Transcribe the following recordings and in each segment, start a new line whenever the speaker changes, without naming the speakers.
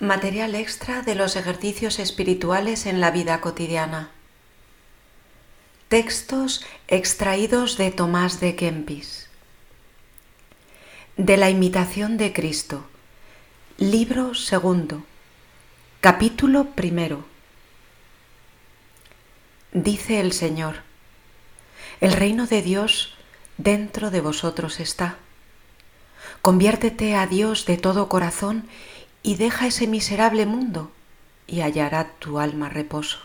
Material extra de los ejercicios espirituales en la vida cotidiana. Textos extraídos de Tomás de Kempis. De la imitación de Cristo. Libro segundo. Capítulo primero. Dice el Señor, el reino de Dios dentro de vosotros está. Conviértete a Dios de todo corazón y deja ese miserable mundo y hallará tu alma reposo.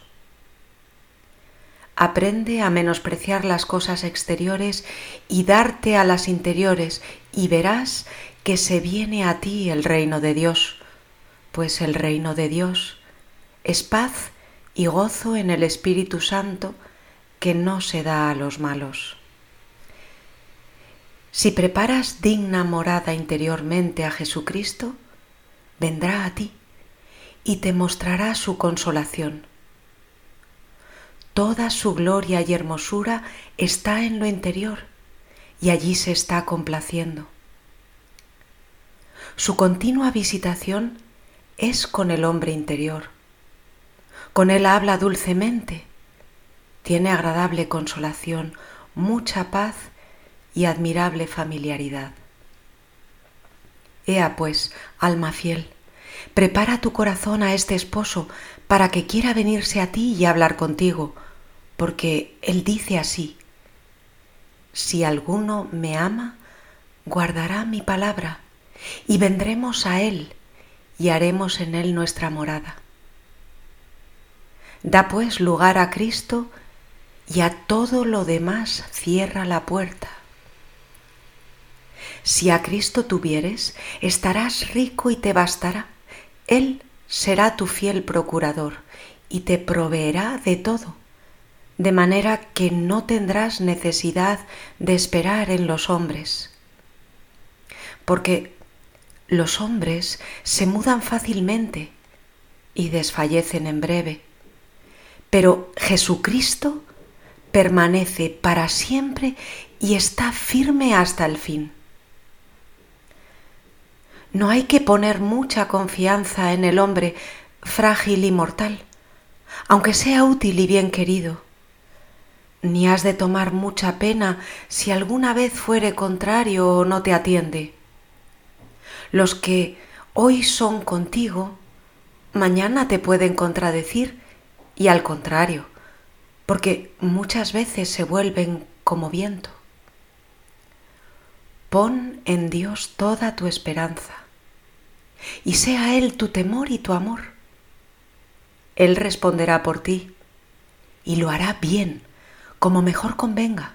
Aprende a menospreciar las cosas exteriores y darte a las interiores y verás que se viene a ti el reino de Dios, pues el reino de Dios es paz y gozo en el Espíritu Santo que no se da a los malos. Si preparas digna morada interiormente a Jesucristo, vendrá a ti y te mostrará su consolación. Toda su gloria y hermosura está en lo interior y allí se está complaciendo. Su continua visitación es con el hombre interior. Con él habla dulcemente, tiene agradable consolación, mucha paz y admirable familiaridad. Ea pues, alma fiel, prepara tu corazón a este esposo para que quiera venirse a ti y hablar contigo, porque él dice así, si alguno me ama, guardará mi palabra, y vendremos a él y haremos en él nuestra morada. Da pues lugar a Cristo y a todo lo demás cierra la puerta. Si a Cristo tuvieres, estarás rico y te bastará. Él será tu fiel procurador y te proveerá de todo, de manera que no tendrás necesidad de esperar en los hombres. Porque los hombres se mudan fácilmente y desfallecen en breve, pero Jesucristo permanece para siempre y está firme hasta el fin. No hay que poner mucha confianza en el hombre frágil y mortal, aunque sea útil y bien querido. Ni has de tomar mucha pena si alguna vez fuere contrario o no te atiende. Los que hoy son contigo, mañana te pueden contradecir y al contrario, porque muchas veces se vuelven como viento. Pon en Dios toda tu esperanza y sea Él tu temor y tu amor. Él responderá por ti y lo hará bien, como mejor convenga.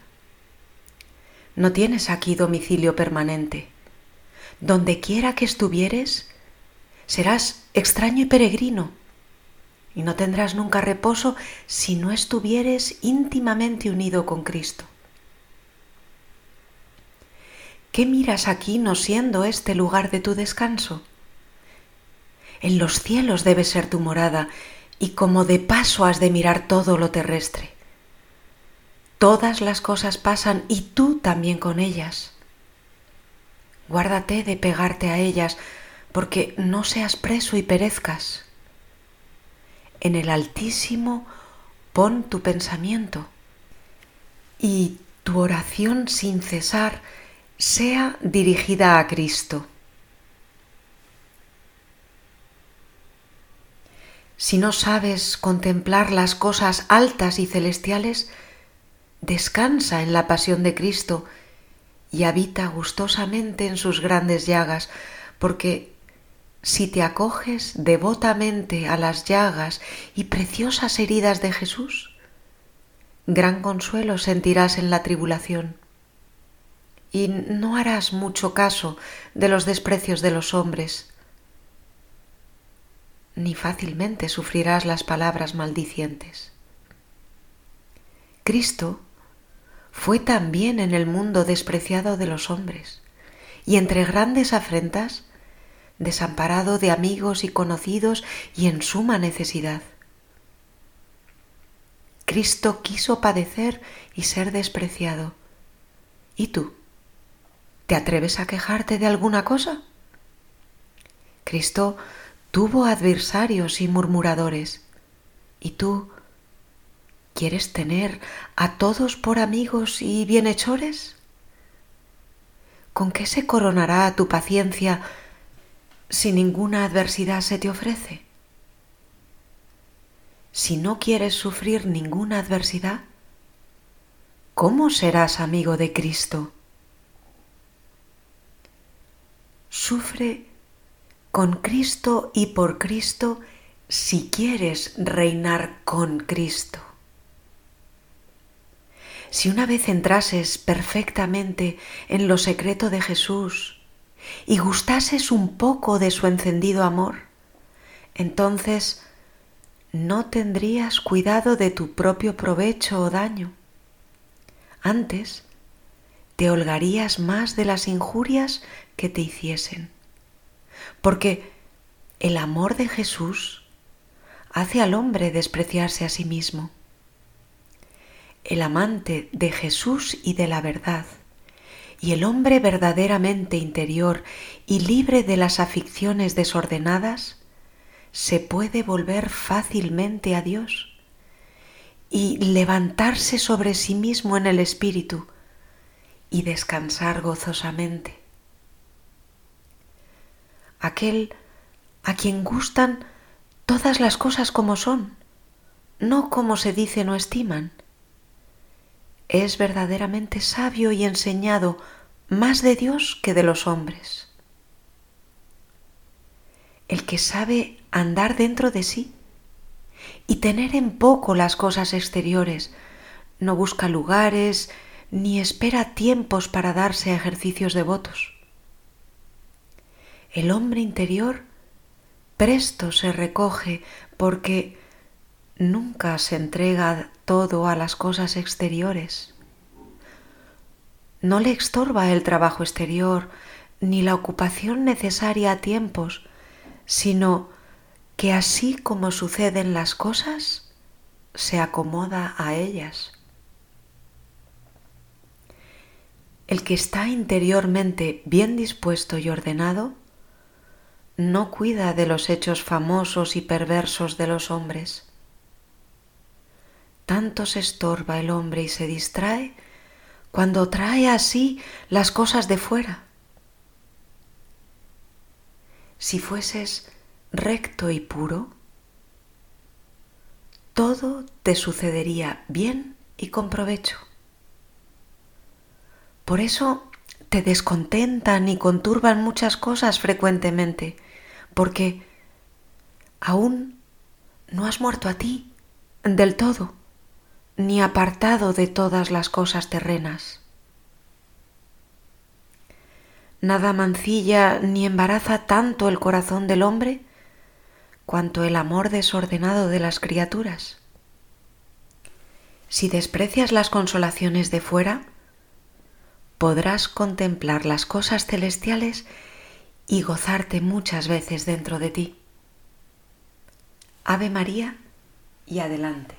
No tienes aquí domicilio permanente. Donde quiera que estuvieres, serás extraño y peregrino, y no tendrás nunca reposo si no estuvieres íntimamente unido con Cristo. ¿Qué miras aquí no siendo este lugar de tu descanso? En los cielos debe ser tu morada, y como de paso has de mirar todo lo terrestre. Todas las cosas pasan y tú también con ellas. Guárdate de pegarte a ellas, porque no seas preso y perezcas. En el Altísimo pon tu pensamiento y tu oración sin cesar sea dirigida a Cristo. Si no sabes contemplar las cosas altas y celestiales, descansa en la pasión de Cristo y habita gustosamente en sus grandes llagas, porque si te acoges devotamente a las llagas y preciosas heridas de Jesús, gran consuelo sentirás en la tribulación. Y no harás mucho caso de los desprecios de los hombres ni fácilmente sufrirás las palabras maldicientes. Cristo fue también en el mundo despreciado de los hombres y entre grandes afrentas desamparado de amigos y conocidos y en suma necesidad. Cristo quiso padecer y ser despreciado. ¿Y tú? ¿Te atreves a quejarte de alguna cosa? Cristo tuvo adversarios y murmuradores. ¿Y tú quieres tener a todos por amigos y bienhechores? ¿Con qué se coronará tu paciencia si ninguna adversidad se te ofrece? Si no quieres sufrir ninguna adversidad, ¿cómo serás amigo de Cristo? Sufre con Cristo y por Cristo si quieres reinar con Cristo. Si una vez entrases perfectamente en lo secreto de Jesús y gustases un poco de su encendido amor, entonces no tendrías cuidado de tu propio provecho o daño. Antes, te holgarías más de las injurias que te hiciesen. Porque el amor de Jesús hace al hombre despreciarse a sí mismo. El amante de Jesús y de la verdad, y el hombre verdaderamente interior y libre de las aficiones desordenadas, se puede volver fácilmente a Dios y levantarse sobre sí mismo en el Espíritu y descansar gozosamente. Aquel a quien gustan todas las cosas como son, no como se dice no estiman, es verdaderamente sabio y enseñado más de Dios que de los hombres. El que sabe andar dentro de sí y tener en poco las cosas exteriores. No busca lugares ni espera tiempos para darse ejercicios devotos. El hombre interior presto se recoge porque nunca se entrega todo a las cosas exteriores. No le estorba el trabajo exterior ni la ocupación necesaria a tiempos, sino que así como suceden las cosas, se acomoda a ellas. El que está interiormente bien dispuesto y ordenado, no cuida de los hechos famosos y perversos de los hombres. Tanto se estorba el hombre y se distrae cuando trae así las cosas de fuera. Si fueses recto y puro, todo te sucedería bien y con provecho. Por eso te descontentan y conturban muchas cosas frecuentemente, porque aún no has muerto a ti del todo, ni apartado de todas las cosas terrenas. Nada mancilla ni embaraza tanto el corazón del hombre cuanto el amor desordenado de las criaturas. Si desprecias las consolaciones de fuera, podrás contemplar las cosas celestiales y gozarte muchas veces dentro de ti. Ave María y adelante.